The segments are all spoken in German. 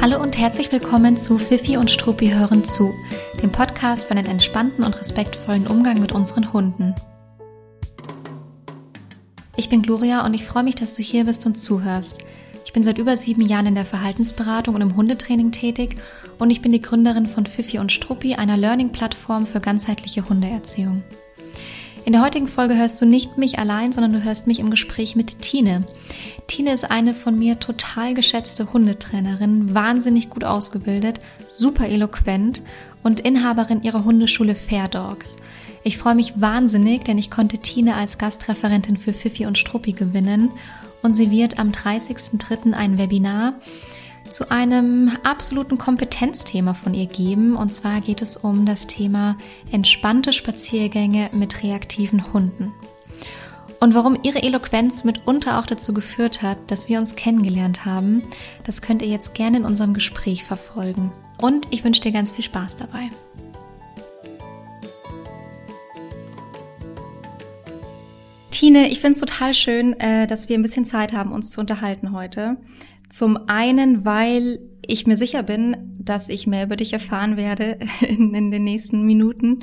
Hallo und herzlich willkommen zu Fifi und Struppi hören zu, dem Podcast für einen entspannten und respektvollen Umgang mit unseren Hunden. Ich bin Gloria und ich freue mich, dass du hier bist und zuhörst. Ich bin seit über sieben Jahren in der Verhaltensberatung und im Hundetraining tätig und ich bin die Gründerin von Fifi und Struppi, einer Learning-Plattform für ganzheitliche Hundeerziehung. In der heutigen Folge hörst du nicht mich allein, sondern du hörst mich im Gespräch mit Tine. Tine ist eine von mir total geschätzte Hundetrainerin, wahnsinnig gut ausgebildet, super eloquent und Inhaberin ihrer Hundeschule Fair Dogs. Ich freue mich wahnsinnig, denn ich konnte Tine als Gastreferentin für Fifi und Struppi gewinnen und sie wird am 30.03. ein Webinar zu einem absoluten Kompetenzthema von ihr geben. Und zwar geht es um das Thema entspannte Spaziergänge mit reaktiven Hunden. Und warum ihre Eloquenz mitunter auch dazu geführt hat, dass wir uns kennengelernt haben, das könnt ihr jetzt gerne in unserem Gespräch verfolgen. Und ich wünsche dir ganz viel Spaß dabei. Tine, ich finde es total schön, äh, dass wir ein bisschen Zeit haben, uns zu unterhalten heute. Zum einen, weil ich mir sicher bin, dass ich mehr über dich erfahren werde in, in den nächsten Minuten.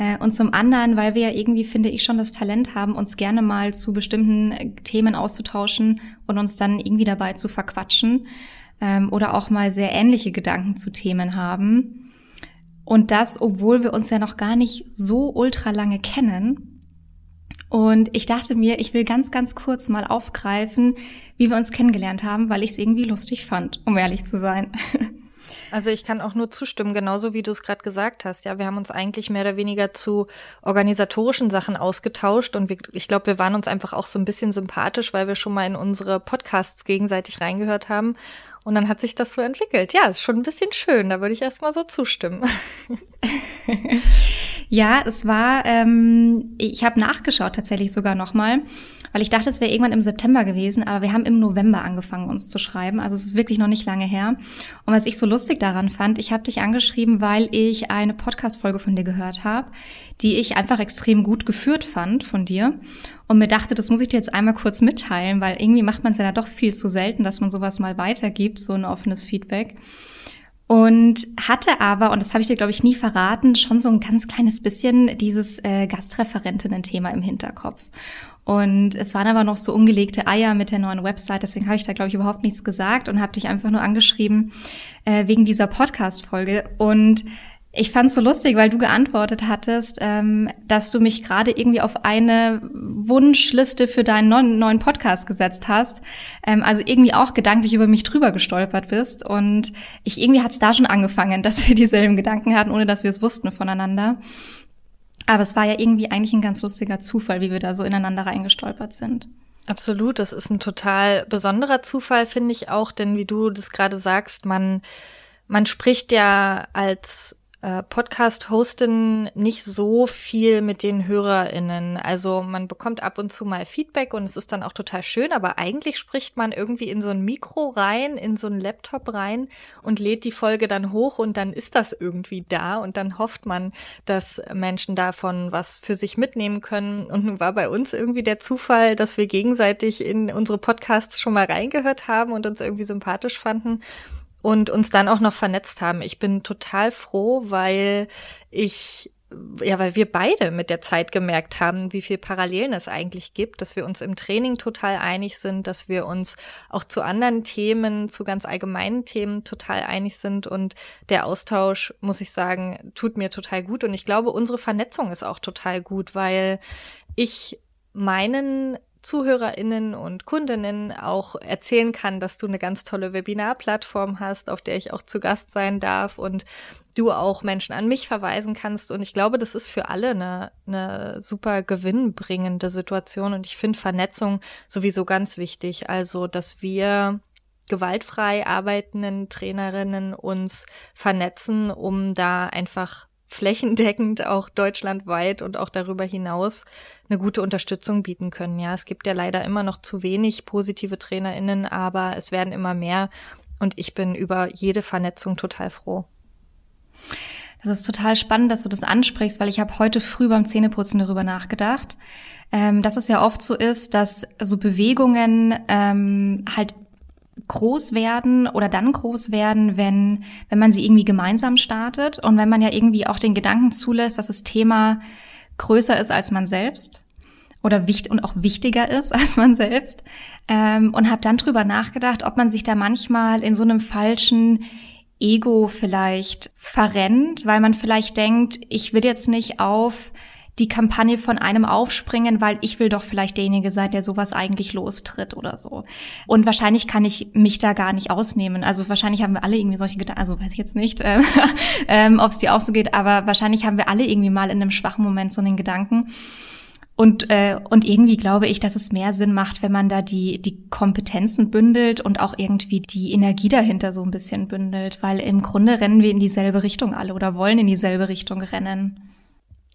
Äh, und zum anderen, weil wir ja irgendwie, finde ich, schon das Talent haben, uns gerne mal zu bestimmten Themen auszutauschen und uns dann irgendwie dabei zu verquatschen ähm, oder auch mal sehr ähnliche Gedanken zu Themen haben. Und das, obwohl wir uns ja noch gar nicht so ultra lange kennen. Und ich dachte mir, ich will ganz, ganz kurz mal aufgreifen, wie wir uns kennengelernt haben, weil ich es irgendwie lustig fand, um ehrlich zu sein. Also ich kann auch nur zustimmen, genauso wie du es gerade gesagt hast. Ja, wir haben uns eigentlich mehr oder weniger zu organisatorischen Sachen ausgetauscht und wir, ich glaube, wir waren uns einfach auch so ein bisschen sympathisch, weil wir schon mal in unsere Podcasts gegenseitig reingehört haben. Und dann hat sich das so entwickelt. Ja, ist schon ein bisschen schön. Da würde ich erstmal so zustimmen. ja, es war, ähm, ich habe nachgeschaut tatsächlich sogar nochmal weil ich dachte, es wäre irgendwann im September gewesen, aber wir haben im November angefangen, uns zu schreiben. Also es ist wirklich noch nicht lange her. Und was ich so lustig daran fand, ich habe dich angeschrieben, weil ich eine Podcast-Folge von dir gehört habe, die ich einfach extrem gut geführt fand von dir. Und mir dachte, das muss ich dir jetzt einmal kurz mitteilen, weil irgendwie macht man es ja doch viel zu selten, dass man sowas mal weitergibt, so ein offenes Feedback und hatte aber, und das habe ich dir, glaube ich, nie verraten, schon so ein ganz kleines bisschen dieses äh, Gastreferentinnen-Thema im Hinterkopf. Und es waren aber noch so ungelegte Eier mit der neuen Website, deswegen habe ich da, glaube ich, überhaupt nichts gesagt und habe dich einfach nur angeschrieben äh, wegen dieser Podcast-Folge. Und ich fand es so lustig, weil du geantwortet hattest, ähm, dass du mich gerade irgendwie auf eine Wunschliste für deinen neuen, Podcast gesetzt hast. Ähm, also irgendwie auch gedanklich über mich drüber gestolpert bist. Und ich irgendwie hat es da schon angefangen, dass wir dieselben Gedanken hatten, ohne dass wir es wussten voneinander. Aber es war ja irgendwie eigentlich ein ganz lustiger Zufall, wie wir da so ineinander reingestolpert sind. Absolut, das ist ein total besonderer Zufall, finde ich auch, denn wie du das gerade sagst, man, man spricht ja als äh, Podcast-Hosten nicht so viel mit den HörerInnen. Also man bekommt ab und zu mal Feedback und es ist dann auch total schön, aber eigentlich spricht man irgendwie in so ein Mikro rein, in so ein Laptop rein und lädt die Folge dann hoch und dann ist das irgendwie da und dann hofft man, dass Menschen davon was für sich mitnehmen können. Und nun war bei uns irgendwie der Zufall, dass wir gegenseitig in unsere Podcasts schon mal reingehört haben und uns irgendwie sympathisch fanden und uns dann auch noch vernetzt haben. Ich bin total froh, weil ich ja, weil wir beide mit der Zeit gemerkt haben, wie viel Parallelen es eigentlich gibt, dass wir uns im Training total einig sind, dass wir uns auch zu anderen Themen, zu ganz allgemeinen Themen total einig sind und der Austausch, muss ich sagen, tut mir total gut und ich glaube, unsere Vernetzung ist auch total gut, weil ich meinen ZuhörerInnen und Kundinnen auch erzählen kann, dass du eine ganz tolle Webinarplattform hast, auf der ich auch zu Gast sein darf und du auch Menschen an mich verweisen kannst. Und ich glaube, das ist für alle eine, eine super gewinnbringende Situation. Und ich finde Vernetzung sowieso ganz wichtig. Also, dass wir gewaltfrei arbeitenden Trainerinnen uns vernetzen, um da einfach flächendeckend auch deutschlandweit und auch darüber hinaus eine gute Unterstützung bieten können. Ja, es gibt ja leider immer noch zu wenig positive TrainerInnen, aber es werden immer mehr und ich bin über jede Vernetzung total froh. Das ist total spannend, dass du das ansprichst, weil ich habe heute früh beim Zähneputzen darüber nachgedacht, ähm, dass es ja oft so ist, dass so Bewegungen ähm, halt groß werden oder dann groß werden, wenn, wenn man sie irgendwie gemeinsam startet und wenn man ja irgendwie auch den Gedanken zulässt, dass das Thema größer ist als man selbst oder wichtig und auch wichtiger ist als man selbst. Ähm, und habe dann drüber nachgedacht, ob man sich da manchmal in so einem falschen Ego vielleicht verrennt, weil man vielleicht denkt, ich will jetzt nicht auf die Kampagne von einem aufspringen, weil ich will doch vielleicht derjenige sein, der sowas eigentlich lostritt oder so. Und wahrscheinlich kann ich mich da gar nicht ausnehmen. Also wahrscheinlich haben wir alle irgendwie solche Gedanken, also weiß ich jetzt nicht, äh, ähm, ob es dir auch so geht, aber wahrscheinlich haben wir alle irgendwie mal in einem schwachen Moment so einen Gedanken. Und, äh, und irgendwie glaube ich, dass es mehr Sinn macht, wenn man da die, die Kompetenzen bündelt und auch irgendwie die Energie dahinter so ein bisschen bündelt, weil im Grunde rennen wir in dieselbe Richtung alle oder wollen in dieselbe Richtung rennen.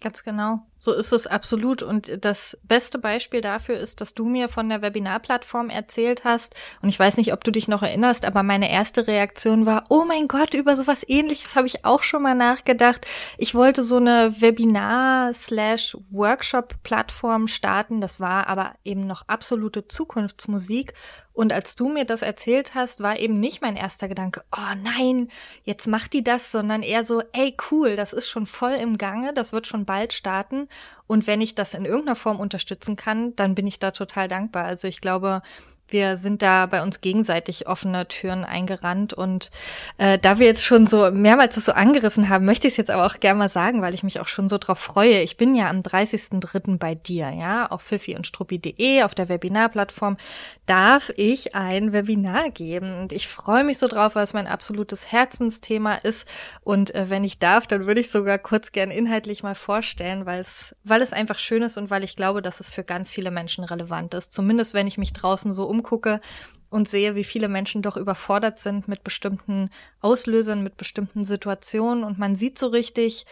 Ganz genau. So ist es absolut. Und das beste Beispiel dafür ist, dass du mir von der Webinarplattform erzählt hast. Und ich weiß nicht, ob du dich noch erinnerst, aber meine erste Reaktion war, oh mein Gott, über sowas ähnliches habe ich auch schon mal nachgedacht. Ich wollte so eine Webinar-Workshop-Plattform starten. Das war aber eben noch absolute Zukunftsmusik. Und als du mir das erzählt hast, war eben nicht mein erster Gedanke, oh nein, jetzt macht die das, sondern eher so, ey cool, das ist schon voll im Gange, das wird schon bald starten. Und wenn ich das in irgendeiner Form unterstützen kann, dann bin ich da total dankbar. Also ich glaube, wir sind da bei uns gegenseitig offene Türen eingerannt. Und äh, da wir jetzt schon so mehrmals das so angerissen haben, möchte ich es jetzt aber auch gerne mal sagen, weil ich mich auch schon so drauf freue. Ich bin ja am 30.03. bei dir, ja, auf pfiffi und struppi.de, auf der Webinarplattform, darf ich ein Webinar geben. Und ich freue mich so drauf, weil es mein absolutes Herzensthema ist. Und äh, wenn ich darf, dann würde ich sogar kurz gern inhaltlich mal vorstellen, weil es, weil es einfach schön ist und weil ich glaube, dass es für ganz viele Menschen relevant ist. Zumindest wenn ich mich draußen so umgucke und sehe, wie viele Menschen doch überfordert sind mit bestimmten Auslösern, mit bestimmten Situationen und man sieht so richtig,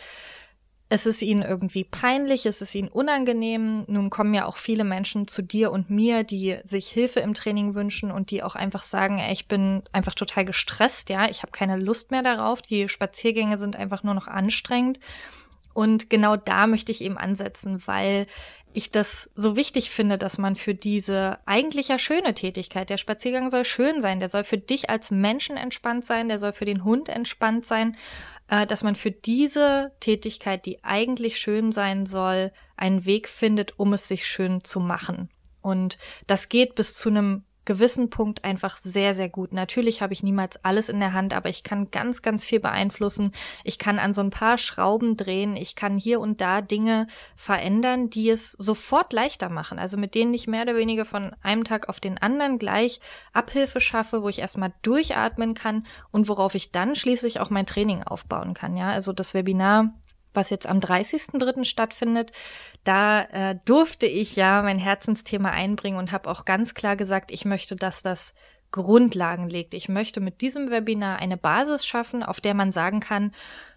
es ist ihnen irgendwie peinlich, es ist ihnen unangenehm. Nun kommen ja auch viele Menschen zu dir und mir, die sich Hilfe im Training wünschen und die auch einfach sagen, ey, ich bin einfach total gestresst, ja, ich habe keine Lust mehr darauf, die Spaziergänge sind einfach nur noch anstrengend. Und genau da möchte ich eben ansetzen, weil ich das so wichtig finde, dass man für diese eigentlich ja schöne Tätigkeit, der Spaziergang soll schön sein, der soll für dich als Menschen entspannt sein, der soll für den Hund entspannt sein, äh, dass man für diese Tätigkeit, die eigentlich schön sein soll, einen Weg findet, um es sich schön zu machen. Und das geht bis zu einem gewissen Punkt einfach sehr, sehr gut. Natürlich habe ich niemals alles in der Hand, aber ich kann ganz, ganz viel beeinflussen. Ich kann an so ein paar Schrauben drehen. Ich kann hier und da Dinge verändern, die es sofort leichter machen. Also mit denen ich mehr oder weniger von einem Tag auf den anderen gleich Abhilfe schaffe, wo ich erstmal durchatmen kann und worauf ich dann schließlich auch mein Training aufbauen kann. Ja, also das Webinar was jetzt am 30.03. stattfindet, da äh, durfte ich ja mein Herzensthema einbringen und habe auch ganz klar gesagt, ich möchte, dass das Grundlagen legt. Ich möchte mit diesem Webinar eine Basis schaffen, auf der man sagen kann,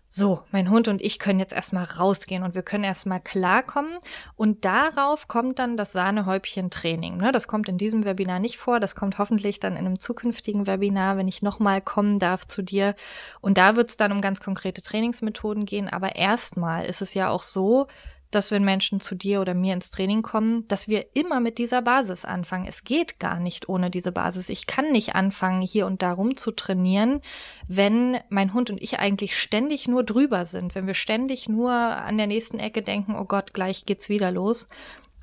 so, mein Hund und ich können jetzt erstmal rausgehen und wir können erstmal klarkommen. Und darauf kommt dann das Sahnehäubchen-Training. Ne? Das kommt in diesem Webinar nicht vor. Das kommt hoffentlich dann in einem zukünftigen Webinar, wenn ich nochmal kommen darf zu dir. Und da wird es dann um ganz konkrete Trainingsmethoden gehen. Aber erstmal ist es ja auch so, dass wenn Menschen zu dir oder mir ins Training kommen, dass wir immer mit dieser Basis anfangen. Es geht gar nicht ohne diese Basis. Ich kann nicht anfangen, hier und da rum zu trainieren, wenn mein Hund und ich eigentlich ständig nur drüber sind, wenn wir ständig nur an der nächsten Ecke denken, oh Gott, gleich geht's wieder los.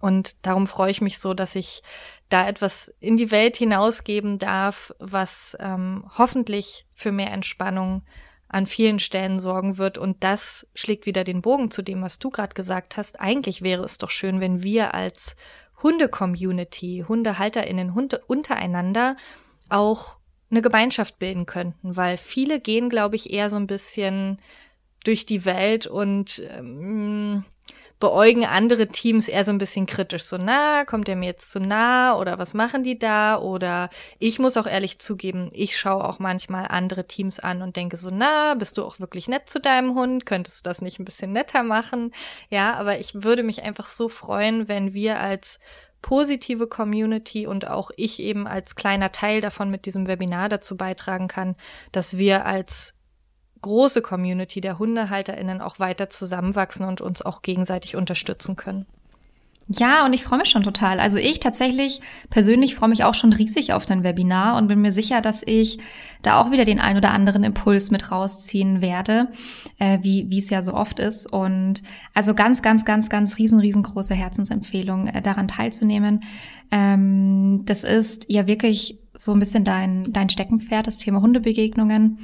Und darum freue ich mich so, dass ich da etwas in die Welt hinausgeben darf, was ähm, hoffentlich für mehr Entspannung an vielen Stellen sorgen wird. Und das schlägt wieder den Bogen zu dem, was du gerade gesagt hast. Eigentlich wäre es doch schön, wenn wir als Hunde-Community, HundehalterInnen, Hunde untereinander auch eine Gemeinschaft bilden könnten, weil viele gehen, glaube ich, eher so ein bisschen durch die Welt und ähm, beäugen andere Teams eher so ein bisschen kritisch. So, na, kommt der mir jetzt zu nah oder was machen die da? Oder ich muss auch ehrlich zugeben, ich schaue auch manchmal andere Teams an und denke so, na, bist du auch wirklich nett zu deinem Hund? Könntest du das nicht ein bisschen netter machen? Ja, aber ich würde mich einfach so freuen, wenn wir als positive Community und auch ich eben als kleiner Teil davon mit diesem Webinar dazu beitragen kann, dass wir als große Community der HundehalterInnen auch weiter zusammenwachsen und uns auch gegenseitig unterstützen können. Ja, und ich freue mich schon total. Also ich tatsächlich persönlich freue mich auch schon riesig auf dein Webinar und bin mir sicher, dass ich da auch wieder den ein oder anderen Impuls mit rausziehen werde, äh, wie wie es ja so oft ist. Und also ganz, ganz, ganz, ganz riesen, riesengroße Herzensempfehlung, äh, daran teilzunehmen. Ähm, das ist ja wirklich so ein bisschen dein, dein Steckenpferd, das Thema Hundebegegnungen.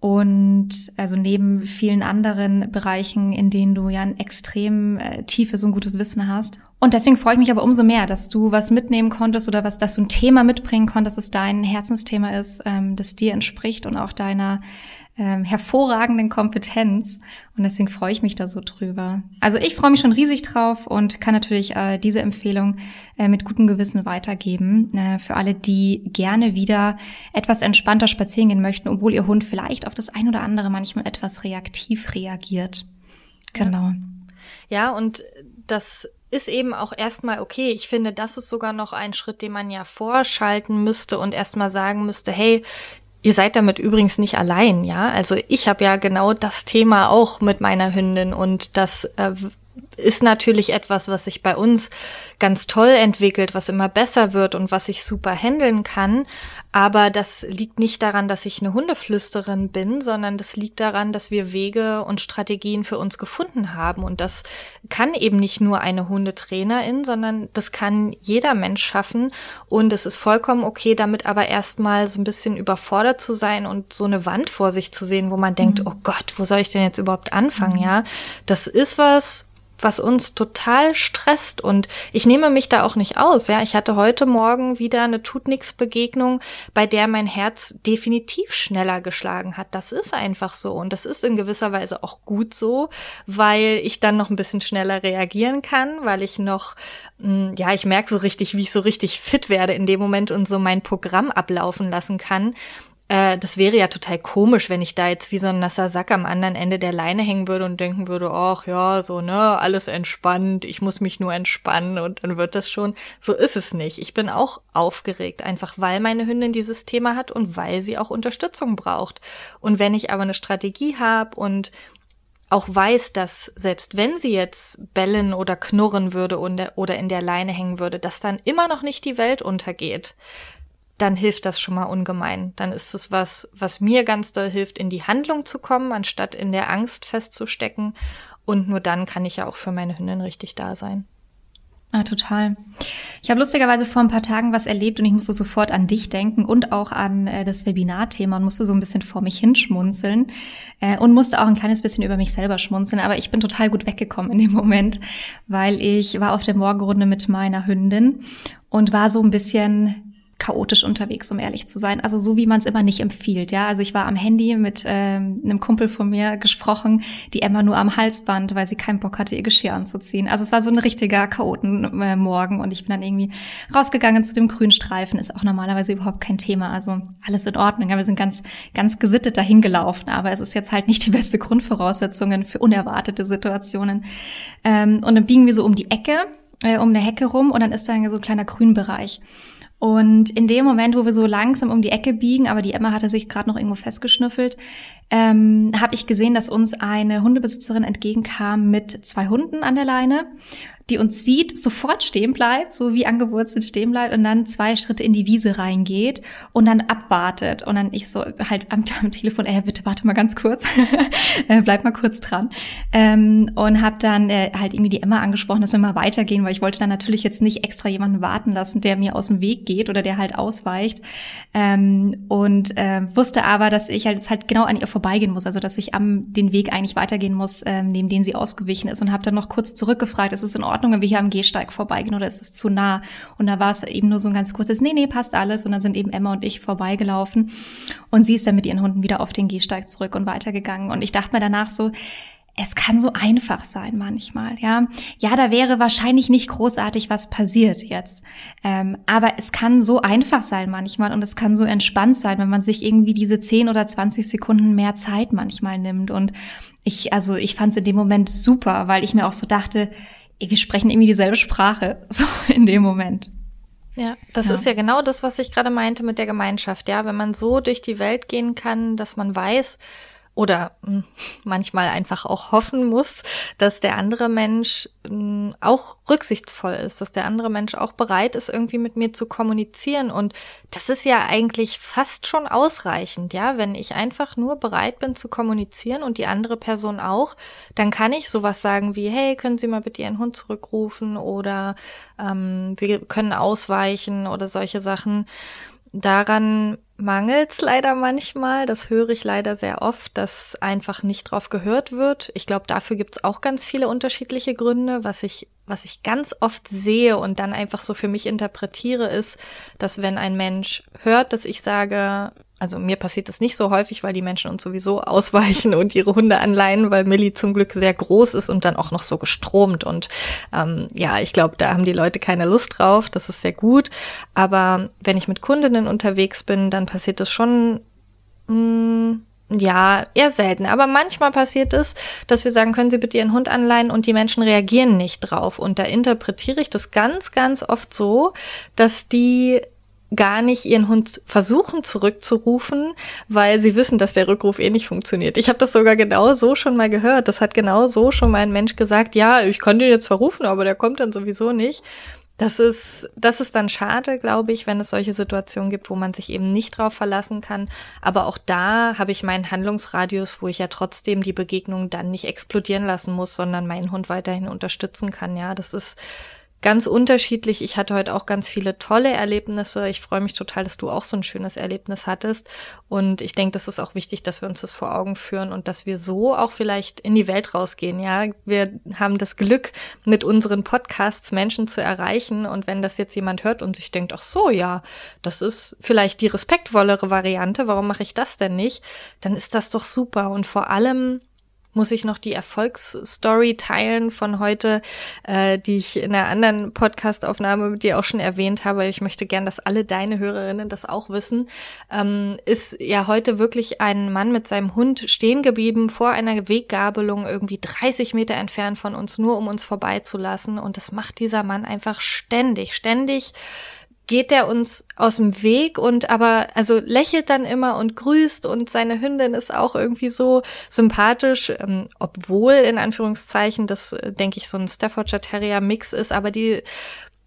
Und also neben vielen anderen Bereichen, in denen du ja ein extrem äh, tiefes und gutes Wissen hast. Und deswegen freue ich mich aber umso mehr, dass du was mitnehmen konntest oder was, dass du ein Thema mitbringen konntest, das dein Herzensthema ist, ähm, das dir entspricht und auch deiner ähm, hervorragenden Kompetenz. Und deswegen freue ich mich da so drüber. Also ich freue mich schon riesig drauf und kann natürlich äh, diese Empfehlung äh, mit gutem Gewissen weitergeben äh, für alle, die gerne wieder etwas entspannter spazieren gehen möchten, obwohl ihr Hund vielleicht auf das ein oder andere manchmal etwas reaktiv reagiert. Genau. Ja, ja und das ist eben auch erstmal okay. Ich finde, das ist sogar noch ein Schritt, den man ja vorschalten müsste und erstmal sagen müsste, hey, Ihr seid damit übrigens nicht allein, ja. Also ich habe ja genau das Thema auch mit meiner Hündin und das äh, ist natürlich etwas, was sich bei uns ganz toll entwickelt, was immer besser wird und was ich super handeln kann. Aber das liegt nicht daran, dass ich eine Hundeflüsterin bin, sondern das liegt daran, dass wir Wege und Strategien für uns gefunden haben. Und das kann eben nicht nur eine Hundetrainerin, sondern das kann jeder Mensch schaffen. Und es ist vollkommen okay, damit aber erstmal so ein bisschen überfordert zu sein und so eine Wand vor sich zu sehen, wo man denkt, mhm. oh Gott, wo soll ich denn jetzt überhaupt anfangen? Mhm. Ja, das ist was, was uns total stresst und ich nehme mich da auch nicht aus. Ja, ich hatte heute Morgen wieder eine tut nix Begegnung, bei der mein Herz definitiv schneller geschlagen hat. Das ist einfach so und das ist in gewisser Weise auch gut so, weil ich dann noch ein bisschen schneller reagieren kann, weil ich noch hm, ja, ich merke so richtig, wie ich so richtig fit werde in dem Moment und so mein Programm ablaufen lassen kann. Äh, das wäre ja total komisch, wenn ich da jetzt wie so ein nasser Sack am anderen Ende der Leine hängen würde und denken würde, ach ja, so, ne, alles entspannt, ich muss mich nur entspannen und dann wird das schon. So ist es nicht. Ich bin auch aufgeregt, einfach weil meine Hündin dieses Thema hat und weil sie auch Unterstützung braucht. Und wenn ich aber eine Strategie habe und auch weiß, dass selbst wenn sie jetzt bellen oder knurren würde oder in der Leine hängen würde, dass dann immer noch nicht die Welt untergeht dann hilft das schon mal ungemein. Dann ist es was, was mir ganz doll hilft, in die Handlung zu kommen, anstatt in der Angst festzustecken. Und nur dann kann ich ja auch für meine Hündin richtig da sein. Ah, total. Ich habe lustigerweise vor ein paar Tagen was erlebt und ich musste sofort an dich denken und auch an äh, das Webinarthema und musste so ein bisschen vor mich hinschmunzeln äh, und musste auch ein kleines bisschen über mich selber schmunzeln. Aber ich bin total gut weggekommen in dem Moment, weil ich war auf der Morgenrunde mit meiner Hündin und war so ein bisschen chaotisch unterwegs, um ehrlich zu sein. Also so wie man es immer nicht empfiehlt. Ja, also ich war am Handy mit ähm, einem Kumpel von mir gesprochen, die Emma nur am Halsband, weil sie keinen Bock hatte, ihr Geschirr anzuziehen. Also es war so ein richtiger Chaotenmorgen äh, und ich bin dann irgendwie rausgegangen zu dem grünen Streifen. Ist auch normalerweise überhaupt kein Thema. Also alles in Ordnung. Ja, wir sind ganz, ganz gesittet dahin gelaufen, aber es ist jetzt halt nicht die beste Grundvoraussetzungen für unerwartete Situationen. Ähm, und dann biegen wir so um die Ecke, äh, um eine Hecke rum und dann ist da so ein kleiner Grünbereich. Und in dem Moment, wo wir so langsam um die Ecke biegen, aber die Emma hatte sich gerade noch irgendwo festgeschnüffelt, ähm, habe ich gesehen, dass uns eine Hundebesitzerin entgegenkam mit zwei Hunden an der Leine die uns sieht, sofort stehen bleibt, so wie angewurzelt stehen bleibt und dann zwei Schritte in die Wiese reingeht und dann abwartet. Und dann ich so halt am, am Telefon, ey, bitte warte mal ganz kurz, äh, bleib mal kurz dran. Ähm, und habe dann äh, halt irgendwie die Emma angesprochen, dass wir mal weitergehen, weil ich wollte dann natürlich jetzt nicht extra jemanden warten lassen, der mir aus dem Weg geht oder der halt ausweicht. Ähm, und äh, wusste aber, dass ich halt jetzt halt genau an ihr vorbeigehen muss, also dass ich am den Weg eigentlich weitergehen muss, ähm, neben den sie ausgewichen ist und habe dann noch kurz zurückgefragt, ist es in Ordnung? Ordnung, wenn wir hier am Gehsteig vorbeigehen oder ist es zu nah? Und da war es eben nur so ein ganz kurzes, nee, nee, passt alles. Und dann sind eben Emma und ich vorbeigelaufen. Und sie ist dann mit ihren Hunden wieder auf den Gehsteig zurück und weitergegangen. Und ich dachte mir danach so, es kann so einfach sein manchmal, ja. Ja, da wäre wahrscheinlich nicht großartig was passiert jetzt. Ähm, aber es kann so einfach sein manchmal und es kann so entspannt sein, wenn man sich irgendwie diese 10 oder 20 Sekunden mehr Zeit manchmal nimmt. Und ich, also ich fand es in dem Moment super, weil ich mir auch so dachte, wir sprechen irgendwie dieselbe Sprache, so in dem Moment. Ja, das ja. ist ja genau das, was ich gerade meinte mit der Gemeinschaft. Ja, wenn man so durch die Welt gehen kann, dass man weiß, oder hm, manchmal einfach auch hoffen muss, dass der andere Mensch hm, auch rücksichtsvoll ist, dass der andere Mensch auch bereit ist, irgendwie mit mir zu kommunizieren. Und das ist ja eigentlich fast schon ausreichend, ja. Wenn ich einfach nur bereit bin zu kommunizieren und die andere Person auch, dann kann ich sowas sagen wie, hey, können Sie mal bitte Ihren Hund zurückrufen oder ähm, wir können ausweichen oder solche Sachen. Daran mangels leider manchmal. Das höre ich leider sehr oft, dass einfach nicht drauf gehört wird. Ich glaube, dafür gibt es auch ganz viele unterschiedliche Gründe. Was ich, was ich ganz oft sehe und dann einfach so für mich interpretiere, ist, dass wenn ein Mensch hört, dass ich sage, also mir passiert das nicht so häufig, weil die Menschen uns sowieso ausweichen und ihre Hunde anleihen, weil Millie zum Glück sehr groß ist und dann auch noch so gestromt. Und ähm, ja, ich glaube, da haben die Leute keine Lust drauf. Das ist sehr gut. Aber wenn ich mit Kundinnen unterwegs bin, dann passiert das schon. Mh, mm, ja, eher selten. Aber manchmal passiert es, dass wir sagen, können Sie bitte Ihren Hund anleihen und die Menschen reagieren nicht drauf. Und da interpretiere ich das ganz, ganz oft so, dass die gar nicht ihren Hund versuchen zurückzurufen, weil sie wissen, dass der Rückruf eh nicht funktioniert. Ich habe das sogar genau so schon mal gehört. Das hat genau so schon mal ein Mensch gesagt, ja, ich kann den jetzt verrufen, aber der kommt dann sowieso nicht. Das ist, das ist dann schade, glaube ich, wenn es solche Situationen gibt, wo man sich eben nicht drauf verlassen kann. Aber auch da habe ich meinen Handlungsradius, wo ich ja trotzdem die Begegnung dann nicht explodieren lassen muss, sondern meinen Hund weiterhin unterstützen kann. Ja, das ist, ganz unterschiedlich. Ich hatte heute auch ganz viele tolle Erlebnisse. Ich freue mich total, dass du auch so ein schönes Erlebnis hattest. Und ich denke, das ist auch wichtig, dass wir uns das vor Augen führen und dass wir so auch vielleicht in die Welt rausgehen. Ja, wir haben das Glück, mit unseren Podcasts Menschen zu erreichen. Und wenn das jetzt jemand hört und sich denkt, ach so, ja, das ist vielleicht die respektvollere Variante. Warum mache ich das denn nicht? Dann ist das doch super. Und vor allem muss ich noch die Erfolgsstory teilen von heute, äh, die ich in einer anderen Podcastaufnahme mit dir auch schon erwähnt habe. Ich möchte gern, dass alle deine Hörerinnen das auch wissen. Ähm, ist ja heute wirklich ein Mann mit seinem Hund stehen geblieben vor einer Weggabelung irgendwie 30 Meter entfernt von uns, nur um uns vorbeizulassen. Und das macht dieser Mann einfach ständig, ständig geht er uns aus dem Weg und aber also lächelt dann immer und grüßt und seine Hündin ist auch irgendwie so sympathisch, ähm, obwohl in Anführungszeichen das äh, denke ich so ein Staffordshire Terrier Mix ist, aber die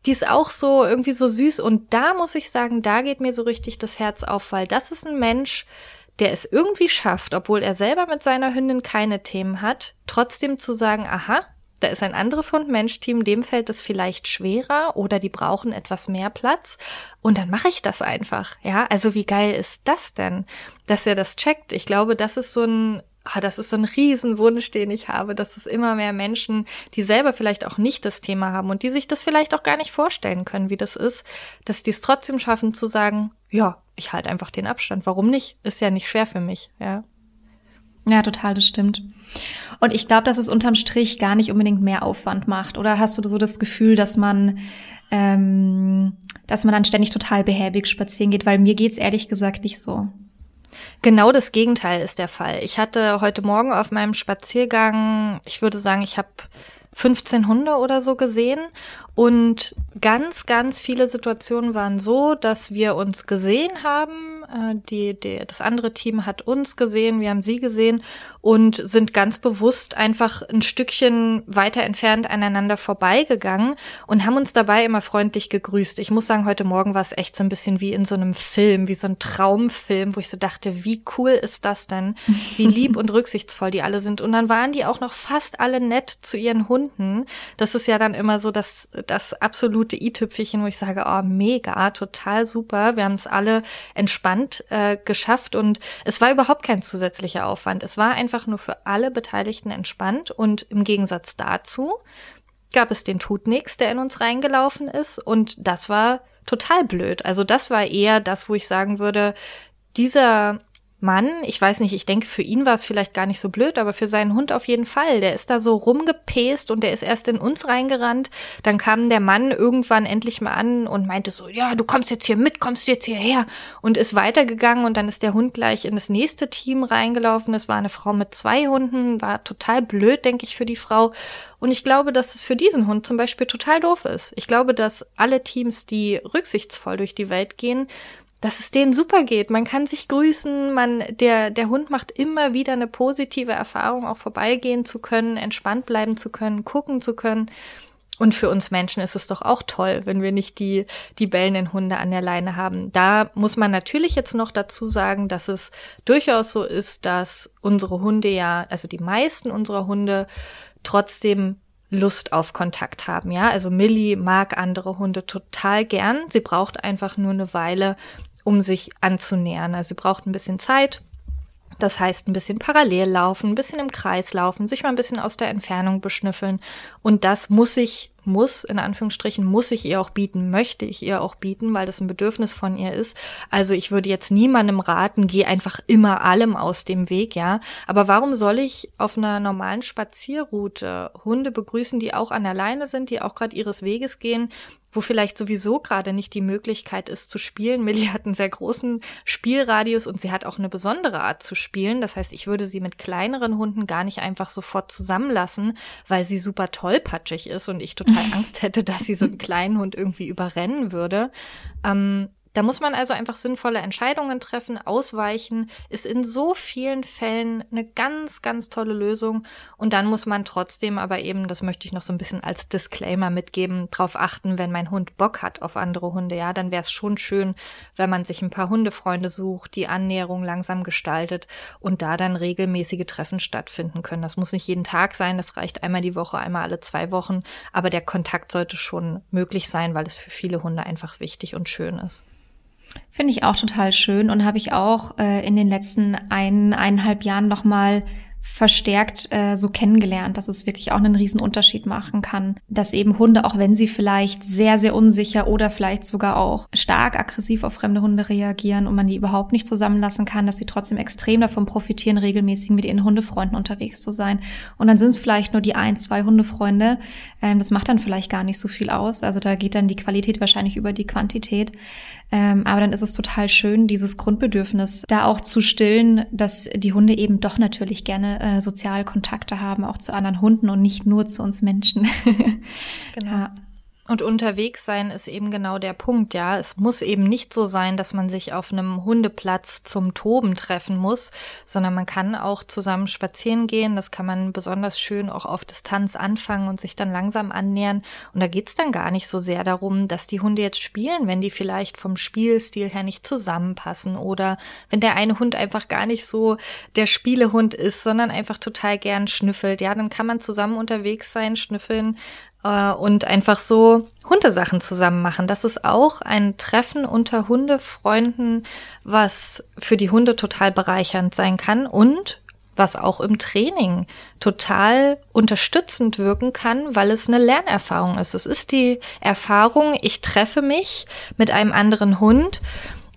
die ist auch so irgendwie so süß und da muss ich sagen, da geht mir so richtig das Herz auf, weil das ist ein Mensch, der es irgendwie schafft, obwohl er selber mit seiner Hündin keine Themen hat, trotzdem zu sagen, aha, da ist ein anderes Hund-Mensch-Team, dem fällt es vielleicht schwerer oder die brauchen etwas mehr Platz. Und dann mache ich das einfach. Ja, also wie geil ist das denn, dass er das checkt? Ich glaube, das ist so ein Ah, das ist so ein Riesenwunsch, den ich habe, dass es immer mehr Menschen, die selber vielleicht auch nicht das Thema haben und die sich das vielleicht auch gar nicht vorstellen können, wie das ist, dass die es trotzdem schaffen zu sagen, ja, ich halte einfach den Abstand. Warum nicht? Ist ja nicht schwer für mich, ja. Ja, total, das stimmt. Und ich glaube, dass es unterm Strich gar nicht unbedingt mehr Aufwand macht. Oder hast du so das Gefühl, dass man, ähm, dass man dann ständig total behäbig spazieren geht? Weil mir geht's ehrlich gesagt nicht so. Genau das Gegenteil ist der Fall. Ich hatte heute Morgen auf meinem Spaziergang, ich würde sagen, ich habe 15 Hunde oder so gesehen und ganz, ganz viele Situationen waren so, dass wir uns gesehen haben. Äh, die, die, das andere Team hat uns gesehen, wir haben sie gesehen und sind ganz bewusst einfach ein Stückchen weiter entfernt aneinander vorbeigegangen und haben uns dabei immer freundlich gegrüßt. Ich muss sagen, heute Morgen war es echt so ein bisschen wie in so einem Film, wie so ein Traumfilm, wo ich so dachte, wie cool ist das denn? Wie lieb und rücksichtsvoll die alle sind. Und dann waren die auch noch fast alle nett zu ihren Hunden. Das ist ja dann immer so, dass das absolute i-Tüpfelchen, wo ich sage, oh, mega, total super. Wir haben es alle entspannt äh, geschafft und es war überhaupt kein zusätzlicher Aufwand. Es war einfach nur für alle Beteiligten entspannt und im Gegensatz dazu gab es den Tutnix, der in uns reingelaufen ist und das war total blöd. Also das war eher das, wo ich sagen würde, dieser Mann, ich weiß nicht, ich denke, für ihn war es vielleicht gar nicht so blöd, aber für seinen Hund auf jeden Fall. Der ist da so rumgepest und der ist erst in uns reingerannt. Dann kam der Mann irgendwann endlich mal an und meinte so, ja, du kommst jetzt hier mit, kommst jetzt hierher und ist weitergegangen und dann ist der Hund gleich in das nächste Team reingelaufen. Es war eine Frau mit zwei Hunden, war total blöd, denke ich, für die Frau. Und ich glaube, dass es für diesen Hund zum Beispiel total doof ist. Ich glaube, dass alle Teams, die rücksichtsvoll durch die Welt gehen, dass es denen super geht. Man kann sich grüßen, man, der, der Hund macht immer wieder eine positive Erfahrung, auch vorbeigehen zu können, entspannt bleiben zu können, gucken zu können. Und für uns Menschen ist es doch auch toll, wenn wir nicht die, die bellenden Hunde an der Leine haben. Da muss man natürlich jetzt noch dazu sagen, dass es durchaus so ist, dass unsere Hunde ja, also die meisten unserer Hunde trotzdem Lust auf Kontakt haben, ja. Also Millie mag andere Hunde total gern. Sie braucht einfach nur eine Weile, um sich anzunähern. Also sie braucht ein bisschen Zeit, das heißt, ein bisschen parallel laufen, ein bisschen im Kreis laufen, sich mal ein bisschen aus der Entfernung beschnüffeln. Und das muss ich, muss, in Anführungsstrichen, muss ich ihr auch bieten, möchte ich ihr auch bieten, weil das ein Bedürfnis von ihr ist. Also ich würde jetzt niemandem raten, geh einfach immer allem aus dem Weg, ja. Aber warum soll ich auf einer normalen Spazierroute Hunde begrüßen, die auch an der Leine sind, die auch gerade ihres Weges gehen, wo vielleicht sowieso gerade nicht die Möglichkeit ist zu spielen. Millie hat einen sehr großen Spielradius und sie hat auch eine besondere Art zu spielen. Das heißt, ich würde sie mit kleineren Hunden gar nicht einfach sofort zusammenlassen, weil sie super tollpatschig ist und ich total Angst hätte, dass sie so einen kleinen Hund irgendwie überrennen würde. Ähm, da muss man also einfach sinnvolle Entscheidungen treffen. Ausweichen ist in so vielen Fällen eine ganz, ganz tolle Lösung. Und dann muss man trotzdem aber eben, das möchte ich noch so ein bisschen als Disclaimer mitgeben, darauf achten, wenn mein Hund Bock hat auf andere Hunde. Ja, dann wäre es schon schön, wenn man sich ein paar Hundefreunde sucht, die Annäherung langsam gestaltet und da dann regelmäßige Treffen stattfinden können. Das muss nicht jeden Tag sein. Das reicht einmal die Woche, einmal alle zwei Wochen. Aber der Kontakt sollte schon möglich sein, weil es für viele Hunde einfach wichtig und schön ist. Finde ich auch total schön und habe ich auch äh, in den letzten ein, eineinhalb Jahren nochmal verstärkt äh, so kennengelernt, dass es wirklich auch einen riesen Unterschied machen kann, dass eben Hunde, auch wenn sie vielleicht sehr, sehr unsicher oder vielleicht sogar auch stark aggressiv auf fremde Hunde reagieren und man die überhaupt nicht zusammenlassen kann, dass sie trotzdem extrem davon profitieren, regelmäßig mit ihren Hundefreunden unterwegs zu sein. Und dann sind es vielleicht nur die ein, zwei Hundefreunde. Ähm, das macht dann vielleicht gar nicht so viel aus. Also da geht dann die Qualität wahrscheinlich über die Quantität. Ähm, aber dann ist es total schön, dieses Grundbedürfnis da auch zu stillen, dass die Hunde eben doch natürlich gerne äh, soziale Kontakte haben, auch zu anderen Hunden und nicht nur zu uns Menschen. genau. Ja. Und unterwegs sein ist eben genau der Punkt, ja. Es muss eben nicht so sein, dass man sich auf einem Hundeplatz zum Toben treffen muss, sondern man kann auch zusammen spazieren gehen. Das kann man besonders schön auch auf Distanz anfangen und sich dann langsam annähern. Und da geht's dann gar nicht so sehr darum, dass die Hunde jetzt spielen, wenn die vielleicht vom Spielstil her nicht zusammenpassen oder wenn der eine Hund einfach gar nicht so der Spielehund ist, sondern einfach total gern schnüffelt. Ja, dann kann man zusammen unterwegs sein, schnüffeln, äh, und einfach so Hundesachen zusammen machen. Das ist auch ein Treffen unter Hundefreunden, was für die Hunde total bereichernd sein kann und was auch im Training total unterstützend wirken kann, weil es eine Lernerfahrung ist. Es ist die Erfahrung, ich treffe mich mit einem anderen Hund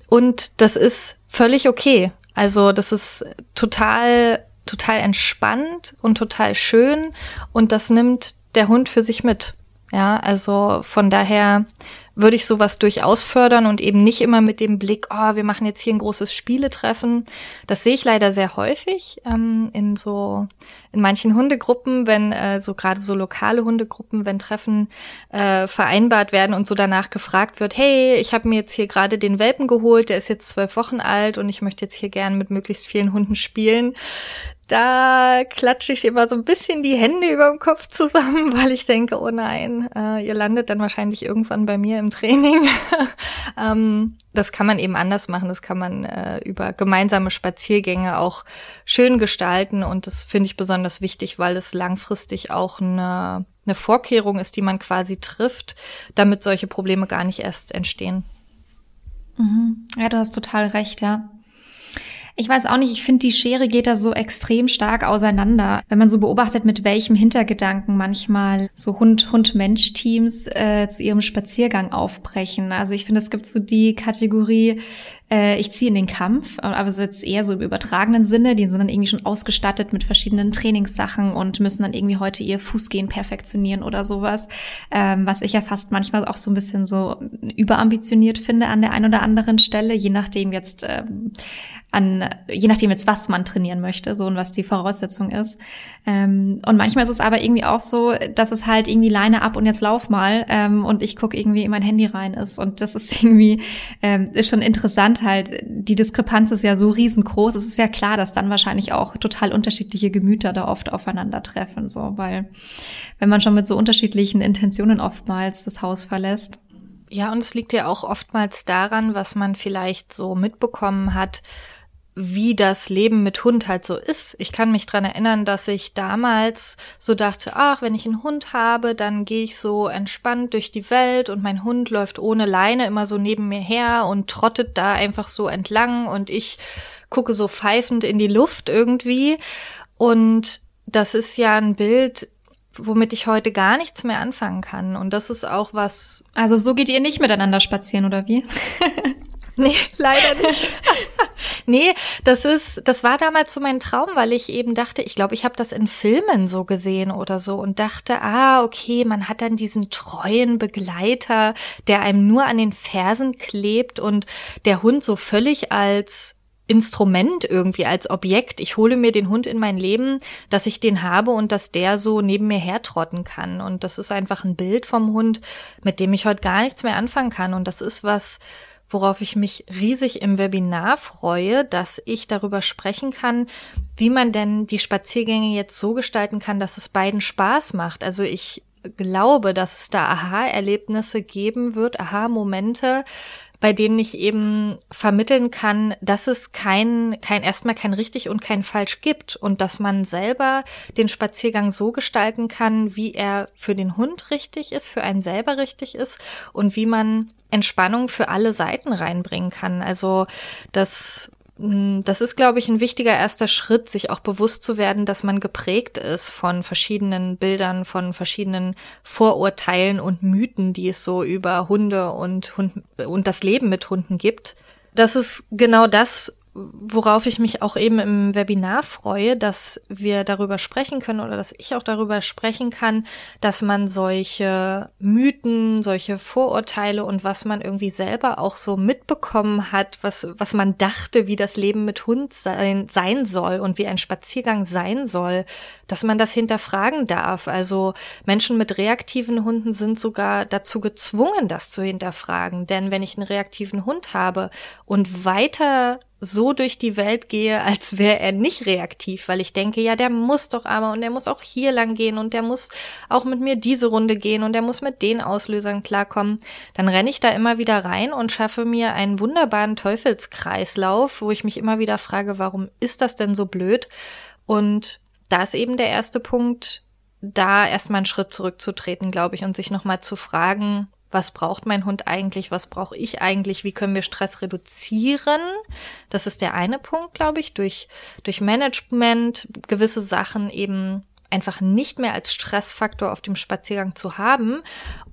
und das ist völlig okay. Also das ist total, total entspannt und total schön und das nimmt der Hund für sich mit. Ja, also von daher würde ich sowas durchaus fördern und eben nicht immer mit dem Blick, oh, wir machen jetzt hier ein großes Spieletreffen. Das sehe ich leider sehr häufig ähm, in so in manchen Hundegruppen, wenn äh, so gerade so lokale Hundegruppen, wenn Treffen äh, vereinbart werden und so danach gefragt wird, hey, ich habe mir jetzt hier gerade den Welpen geholt, der ist jetzt zwölf Wochen alt und ich möchte jetzt hier gern mit möglichst vielen Hunden spielen da klatsche ich immer so ein bisschen die Hände über dem Kopf zusammen, weil ich denke, oh nein, äh, ihr landet dann wahrscheinlich irgendwann bei mir im Training. ähm, das kann man eben anders machen. Das kann man äh, über gemeinsame Spaziergänge auch schön gestalten. Und das finde ich besonders wichtig, weil es langfristig auch eine, eine Vorkehrung ist, die man quasi trifft, damit solche Probleme gar nicht erst entstehen. Mhm. Ja, du hast total recht, ja. Ich weiß auch nicht, ich finde, die Schere geht da so extrem stark auseinander. Wenn man so beobachtet, mit welchem Hintergedanken manchmal so Hund-Hund-Mensch-Teams äh, zu ihrem Spaziergang aufbrechen. Also ich finde, es gibt so die Kategorie, äh, ich ziehe in den Kampf, aber so jetzt eher so im übertragenen Sinne. Die sind dann irgendwie schon ausgestattet mit verschiedenen Trainingssachen und müssen dann irgendwie heute ihr Fußgehen perfektionieren oder sowas. Ähm, was ich ja fast manchmal auch so ein bisschen so überambitioniert finde an der einen oder anderen Stelle, je nachdem jetzt ähm, an, je nachdem jetzt, was man trainieren möchte, so und was die Voraussetzung ist. Ähm, und manchmal ist es aber irgendwie auch so, dass es halt irgendwie Leine ab und jetzt lauf mal ähm, und ich gucke irgendwie in mein Handy rein ist. Und das ist irgendwie, ähm, ist schon interessant halt. Die Diskrepanz ist ja so riesengroß. Es ist ja klar, dass dann wahrscheinlich auch total unterschiedliche Gemüter da oft aufeinandertreffen, so, weil wenn man schon mit so unterschiedlichen Intentionen oftmals das Haus verlässt. Ja, und es liegt ja auch oftmals daran, was man vielleicht so mitbekommen hat, wie das Leben mit Hund halt so ist. Ich kann mich dran erinnern, dass ich damals so dachte, ach, wenn ich einen Hund habe, dann gehe ich so entspannt durch die Welt und mein Hund läuft ohne Leine immer so neben mir her und trottet da einfach so entlang und ich gucke so pfeifend in die Luft irgendwie. Und das ist ja ein Bild, womit ich heute gar nichts mehr anfangen kann. Und das ist auch was. Also so geht ihr nicht miteinander spazieren, oder wie? nee, leider nicht. nee, das ist, das war damals so mein Traum, weil ich eben dachte, ich glaube, ich habe das in Filmen so gesehen oder so und dachte, ah, okay, man hat dann diesen treuen Begleiter, der einem nur an den Fersen klebt und der Hund so völlig als Instrument irgendwie als Objekt. Ich hole mir den Hund in mein Leben, dass ich den habe und dass der so neben mir hertrotten kann. Und das ist einfach ein Bild vom Hund, mit dem ich heute gar nichts mehr anfangen kann. Und das ist was, worauf ich mich riesig im Webinar freue, dass ich darüber sprechen kann, wie man denn die Spaziergänge jetzt so gestalten kann, dass es beiden Spaß macht. Also ich glaube, dass es da Aha-Erlebnisse geben wird, Aha-Momente, bei denen ich eben vermitteln kann, dass es kein, kein erstmal kein richtig und kein falsch gibt und dass man selber den Spaziergang so gestalten kann, wie er für den Hund richtig ist, für einen selber richtig ist und wie man Entspannung für alle Seiten reinbringen kann. Also das das ist, glaube ich, ein wichtiger erster Schritt, sich auch bewusst zu werden, dass man geprägt ist von verschiedenen Bildern, von verschiedenen Vorurteilen und Mythen, die es so über Hunde und, Hund und das Leben mit Hunden gibt. Das ist genau das, worauf ich mich auch eben im Webinar freue, dass wir darüber sprechen können oder dass ich auch darüber sprechen kann, dass man solche Mythen, solche Vorurteile und was man irgendwie selber auch so mitbekommen hat, was, was man dachte, wie das Leben mit Hund sein, sein soll und wie ein Spaziergang sein soll, dass man das hinterfragen darf. Also Menschen mit reaktiven Hunden sind sogar dazu gezwungen, das zu hinterfragen. Denn wenn ich einen reaktiven Hund habe und weiter so durch die Welt gehe, als wäre er nicht reaktiv, weil ich denke, ja, der muss doch aber und der muss auch hier lang gehen und der muss auch mit mir diese Runde gehen und der muss mit den Auslösern klarkommen, dann renne ich da immer wieder rein und schaffe mir einen wunderbaren Teufelskreislauf, wo ich mich immer wieder frage, warum ist das denn so blöd? Und da ist eben der erste Punkt, da erstmal einen Schritt zurückzutreten, glaube ich, und sich nochmal zu fragen, was braucht mein Hund eigentlich, was brauche ich eigentlich, wie können wir Stress reduzieren. Das ist der eine Punkt, glaube ich, durch, durch Management gewisse Sachen eben einfach nicht mehr als Stressfaktor auf dem Spaziergang zu haben.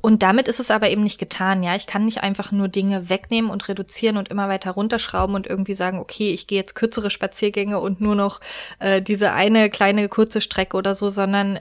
Und damit ist es aber eben nicht getan. Ja, ich kann nicht einfach nur Dinge wegnehmen und reduzieren und immer weiter runterschrauben und irgendwie sagen, okay, ich gehe jetzt kürzere Spaziergänge und nur noch äh, diese eine kleine kurze Strecke oder so, sondern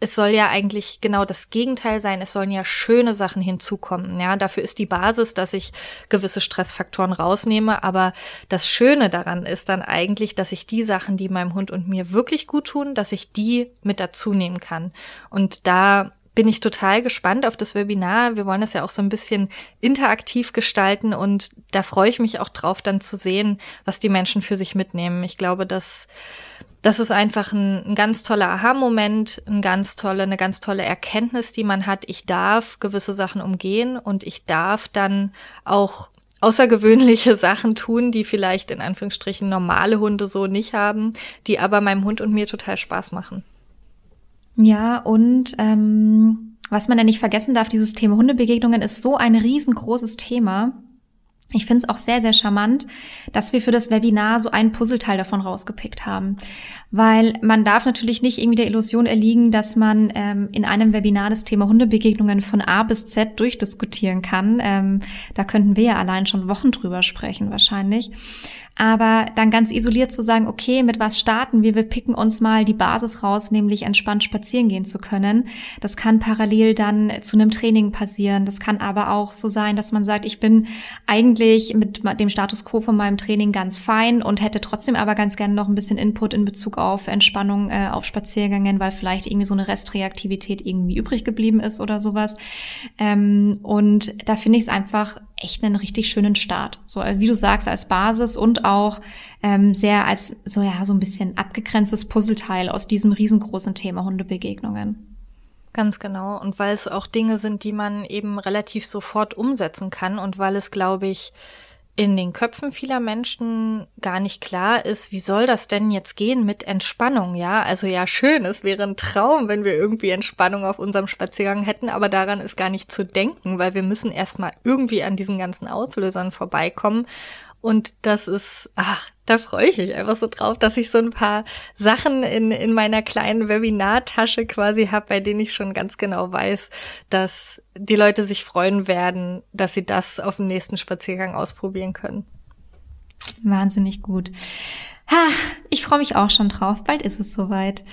es soll ja eigentlich genau das Gegenteil sein. Es sollen ja schöne Sachen hinzukommen. Ja, dafür ist die Basis, dass ich gewisse Stressfaktoren rausnehme. Aber das Schöne daran ist dann eigentlich, dass ich die Sachen, die meinem Hund und mir wirklich gut tun, dass ich die mit dazu nehmen kann. Und da bin ich total gespannt auf das Webinar. Wir wollen das ja auch so ein bisschen interaktiv gestalten und da freue ich mich auch drauf, dann zu sehen, was die Menschen für sich mitnehmen. Ich glaube, dass das ist einfach ein, ein ganz toller Aha-Moment, ein ganz tolle, eine ganz tolle Erkenntnis, die man hat. Ich darf gewisse Sachen umgehen und ich darf dann auch außergewöhnliche Sachen tun, die vielleicht in Anführungsstrichen normale Hunde so nicht haben, die aber meinem Hund und mir total Spaß machen. Ja, und ähm, was man ja nicht vergessen darf, dieses Thema Hundebegegnungen ist so ein riesengroßes Thema. Ich finde es auch sehr, sehr charmant, dass wir für das Webinar so einen Puzzleteil davon rausgepickt haben. Weil man darf natürlich nicht irgendwie der Illusion erliegen, dass man ähm, in einem Webinar das Thema Hundebegegnungen von A bis Z durchdiskutieren kann. Ähm, da könnten wir ja allein schon Wochen drüber sprechen wahrscheinlich. Aber dann ganz isoliert zu sagen, okay, mit was starten wir? Wir picken uns mal die Basis raus, nämlich entspannt spazieren gehen zu können. Das kann parallel dann zu einem Training passieren. Das kann aber auch so sein, dass man sagt, ich bin eigentlich eigentlich mit dem Status quo von meinem Training ganz fein und hätte trotzdem aber ganz gerne noch ein bisschen Input in Bezug auf Entspannung äh, auf Spaziergängen, weil vielleicht irgendwie so eine Restreaktivität irgendwie übrig geblieben ist oder sowas. Ähm, und da finde ich es einfach echt einen richtig schönen Start. So, äh, wie du sagst, als Basis und auch ähm, sehr als so ja so ein bisschen abgegrenztes Puzzleteil aus diesem riesengroßen Thema Hundebegegnungen. Ganz genau. Und weil es auch Dinge sind, die man eben relativ sofort umsetzen kann und weil es, glaube ich, in den Köpfen vieler Menschen gar nicht klar ist, wie soll das denn jetzt gehen mit Entspannung, ja? Also ja, schön, es wäre ein Traum, wenn wir irgendwie Entspannung auf unserem Spaziergang hätten, aber daran ist gar nicht zu denken, weil wir müssen erstmal irgendwie an diesen ganzen Auslösern vorbeikommen und das ist, ach, da freue ich mich einfach so drauf, dass ich so ein paar Sachen in, in meiner kleinen Webinartasche quasi habe, bei denen ich schon ganz genau weiß, dass die Leute sich freuen werden, dass sie das auf dem nächsten Spaziergang ausprobieren können. Wahnsinnig gut. Ha, ich freue mich auch schon drauf. Bald ist es soweit.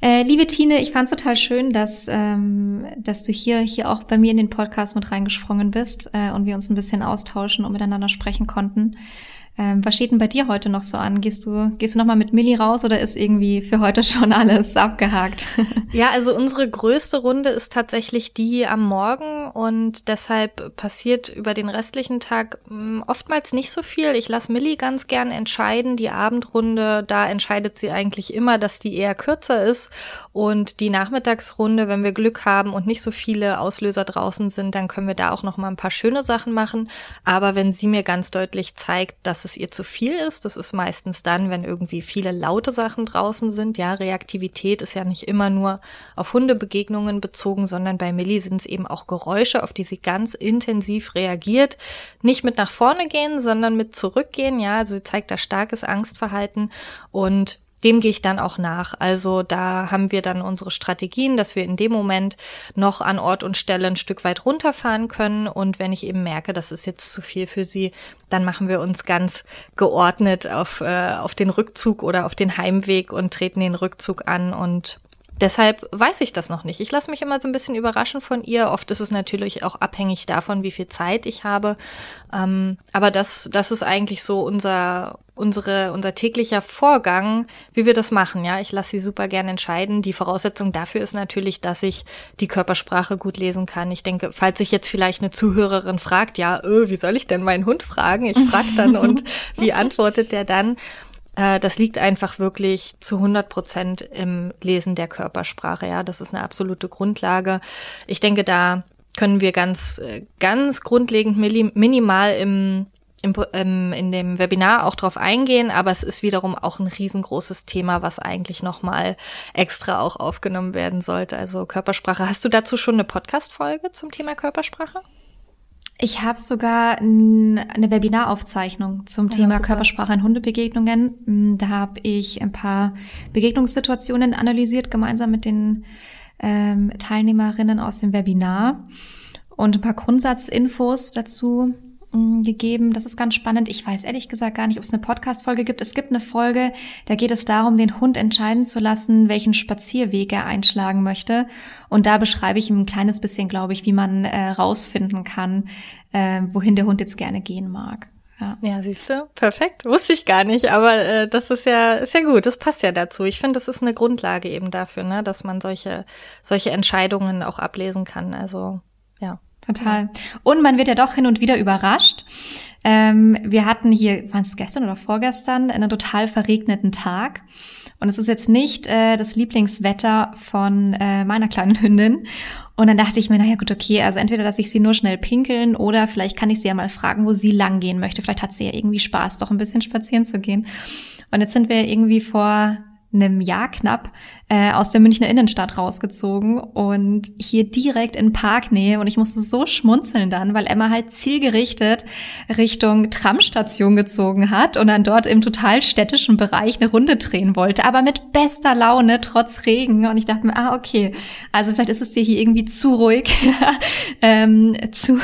Äh, liebe Tine, ich fand es total schön, dass, ähm, dass du hier, hier auch bei mir in den Podcast mit reingesprungen bist äh, und wir uns ein bisschen austauschen und miteinander sprechen konnten. Ähm, was steht denn bei dir heute noch so an? Gehst du, gehst du nochmal mit Milli raus oder ist irgendwie für heute schon alles abgehakt? ja, also unsere größte Runde ist tatsächlich die am Morgen und deshalb passiert über den restlichen Tag hm, oftmals nicht so viel. Ich lasse Milli ganz gern entscheiden. Die Abendrunde, da entscheidet sie eigentlich immer, dass die eher kürzer ist und die Nachmittagsrunde, wenn wir Glück haben und nicht so viele Auslöser draußen sind, dann können wir da auch noch mal ein paar schöne Sachen machen. Aber wenn sie mir ganz deutlich zeigt, dass es ihr zu viel ist. Das ist meistens dann, wenn irgendwie viele laute Sachen draußen sind. Ja, Reaktivität ist ja nicht immer nur auf Hundebegegnungen bezogen, sondern bei Millie sind es eben auch Geräusche, auf die sie ganz intensiv reagiert. Nicht mit nach vorne gehen, sondern mit zurückgehen. Ja, sie zeigt da starkes Angstverhalten und dem gehe ich dann auch nach. Also da haben wir dann unsere Strategien, dass wir in dem Moment noch an Ort und Stelle ein Stück weit runterfahren können. Und wenn ich eben merke, das ist jetzt zu viel für sie, dann machen wir uns ganz geordnet auf, äh, auf den Rückzug oder auf den Heimweg und treten den Rückzug an und Deshalb weiß ich das noch nicht. Ich lasse mich immer so ein bisschen überraschen von ihr. Oft ist es natürlich auch abhängig davon, wie viel Zeit ich habe. Ähm, aber das, das ist eigentlich so unser, unsere, unser täglicher Vorgang, wie wir das machen. Ja, ich lasse sie super gern entscheiden. Die Voraussetzung dafür ist natürlich, dass ich die Körpersprache gut lesen kann. Ich denke, falls sich jetzt vielleicht eine Zuhörerin fragt, ja, öh, wie soll ich denn meinen Hund fragen? Ich frage dann und wie antwortet der dann? Äh, das liegt einfach wirklich zu 100 Prozent im Lesen der Körpersprache. Ja, das ist eine absolute Grundlage. Ich denke, da können wir ganz, ganz grundlegend minimal im im, ähm, in dem Webinar auch drauf eingehen, aber es ist wiederum auch ein riesengroßes Thema, was eigentlich nochmal extra auch aufgenommen werden sollte. Also Körpersprache. Hast du dazu schon eine Podcast-Folge zum Thema Körpersprache? Ich habe sogar eine Webinaraufzeichnung zum ja, Thema super. Körpersprache in Hundebegegnungen. Da habe ich ein paar Begegnungssituationen analysiert, gemeinsam mit den ähm, Teilnehmerinnen aus dem Webinar und ein paar Grundsatzinfos dazu gegeben. Das ist ganz spannend. Ich weiß ehrlich gesagt gar nicht, ob es eine Podcast-Folge gibt. Es gibt eine Folge, da geht es darum, den Hund entscheiden zu lassen, welchen Spazierweg er einschlagen möchte. Und da beschreibe ich ihm ein kleines bisschen, glaube ich, wie man äh, rausfinden kann, äh, wohin der Hund jetzt gerne gehen mag. Ja, ja siehst du, perfekt. Wusste ich gar nicht, aber äh, das ist ja, ist ja gut. Das passt ja dazu. Ich finde, das ist eine Grundlage eben dafür, ne, dass man solche, solche Entscheidungen auch ablesen kann. Also, ja. Total. Und man wird ja doch hin und wieder überrascht. Ähm, wir hatten hier, war es gestern oder vorgestern, einen total verregneten Tag. Und es ist jetzt nicht äh, das Lieblingswetter von äh, meiner kleinen Hündin. Und dann dachte ich mir, naja gut, okay, also entweder lasse ich sie nur schnell pinkeln oder vielleicht kann ich sie ja mal fragen, wo sie lang gehen möchte. Vielleicht hat sie ja irgendwie Spaß, doch ein bisschen spazieren zu gehen. Und jetzt sind wir irgendwie vor einem Jahr knapp äh, aus der Münchner Innenstadt rausgezogen und hier direkt in Parknähe und ich musste so schmunzeln dann, weil Emma halt zielgerichtet Richtung Tramstation gezogen hat und dann dort im total städtischen Bereich eine Runde drehen wollte, aber mit bester Laune trotz Regen und ich dachte mir, ah okay, also vielleicht ist es dir hier irgendwie zu ruhig, ähm, zu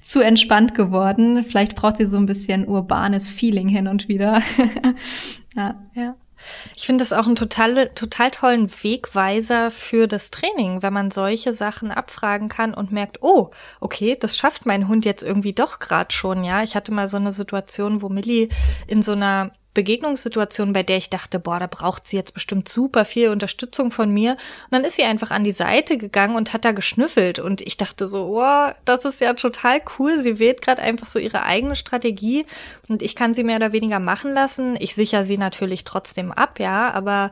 zu entspannt geworden, vielleicht braucht sie so ein bisschen urbanes Feeling hin und wieder. ja. ja. Ich finde das auch einen total, total tollen Wegweiser für das Training, wenn man solche Sachen abfragen kann und merkt, oh, okay, das schafft mein Hund jetzt irgendwie doch gerade schon, ja. Ich hatte mal so eine Situation, wo Millie in so einer Begegnungssituation, bei der ich dachte, boah, da braucht sie jetzt bestimmt super viel Unterstützung von mir. Und dann ist sie einfach an die Seite gegangen und hat da geschnüffelt. Und ich dachte so, wow, das ist ja total cool. Sie wählt gerade einfach so ihre eigene Strategie und ich kann sie mehr oder weniger machen lassen. Ich sichere sie natürlich trotzdem ab, ja, aber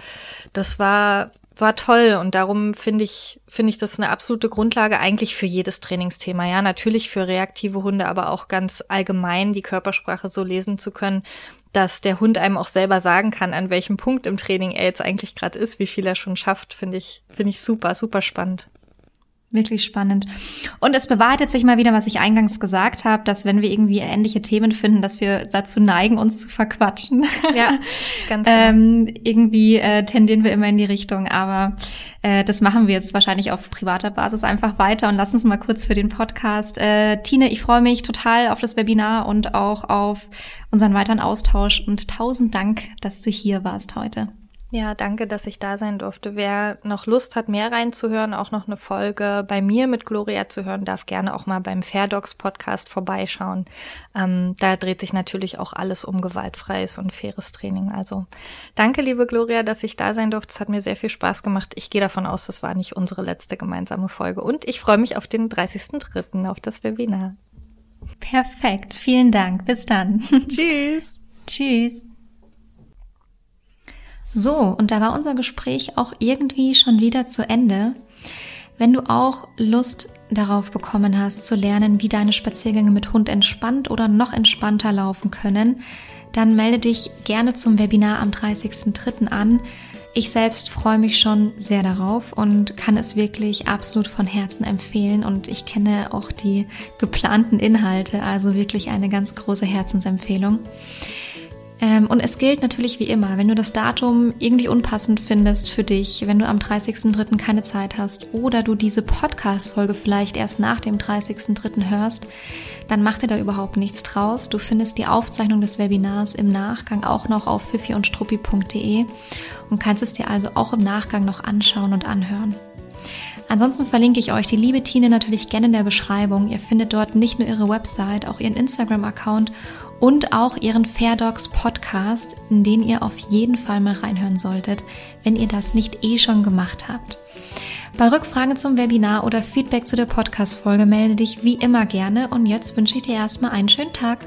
das war war toll und darum finde ich finde ich das eine absolute Grundlage eigentlich für jedes Trainingsthema. Ja, natürlich für reaktive Hunde, aber auch ganz allgemein die Körpersprache so lesen zu können, dass der Hund einem auch selber sagen kann, an welchem Punkt im Training er jetzt eigentlich gerade ist, wie viel er schon schafft, finde ich, finde ich super, super spannend. Wirklich spannend. Und es bewahrheitet sich mal wieder, was ich eingangs gesagt habe, dass wenn wir irgendwie ähnliche Themen finden, dass wir dazu neigen, uns zu verquatschen. Ja, ganz genau. ähm, irgendwie äh, tendieren wir immer in die Richtung, aber äh, das machen wir jetzt wahrscheinlich auf privater Basis einfach weiter und lass uns mal kurz für den Podcast. Äh, Tine, ich freue mich total auf das Webinar und auch auf unseren weiteren Austausch und tausend Dank, dass du hier warst heute. Ja, danke, dass ich da sein durfte. Wer noch Lust hat, mehr reinzuhören, auch noch eine Folge bei mir mit Gloria zu hören, darf gerne auch mal beim Fairdocs Podcast vorbeischauen. Ähm, da dreht sich natürlich auch alles um gewaltfreies und faires Training. Also danke, liebe Gloria, dass ich da sein durfte. Es hat mir sehr viel Spaß gemacht. Ich gehe davon aus, das war nicht unsere letzte gemeinsame Folge. Und ich freue mich auf den 30.03. auf das Webinar. Perfekt. Vielen Dank. Bis dann. Tschüss. Tschüss. So, und da war unser Gespräch auch irgendwie schon wieder zu Ende. Wenn du auch Lust darauf bekommen hast, zu lernen, wie deine Spaziergänge mit Hund entspannt oder noch entspannter laufen können, dann melde dich gerne zum Webinar am 30.03. an. Ich selbst freue mich schon sehr darauf und kann es wirklich absolut von Herzen empfehlen und ich kenne auch die geplanten Inhalte, also wirklich eine ganz große Herzensempfehlung. Ähm, und es gilt natürlich wie immer, wenn du das Datum irgendwie unpassend findest für dich, wenn du am 30.03. keine Zeit hast oder du diese Podcast-Folge vielleicht erst nach dem 30.03. hörst, dann mach dir da überhaupt nichts draus. Du findest die Aufzeichnung des Webinars im Nachgang auch noch auf fifiundstruppi.de und kannst es dir also auch im Nachgang noch anschauen und anhören. Ansonsten verlinke ich euch die liebe Tine natürlich gerne in der Beschreibung. Ihr findet dort nicht nur ihre Website, auch ihren Instagram-Account und auch ihren Fairdogs Podcast, in den ihr auf jeden Fall mal reinhören solltet, wenn ihr das nicht eh schon gemacht habt. Bei Rückfragen zum Webinar oder Feedback zu der Podcast-Folge melde dich wie immer gerne und jetzt wünsche ich dir erstmal einen schönen Tag.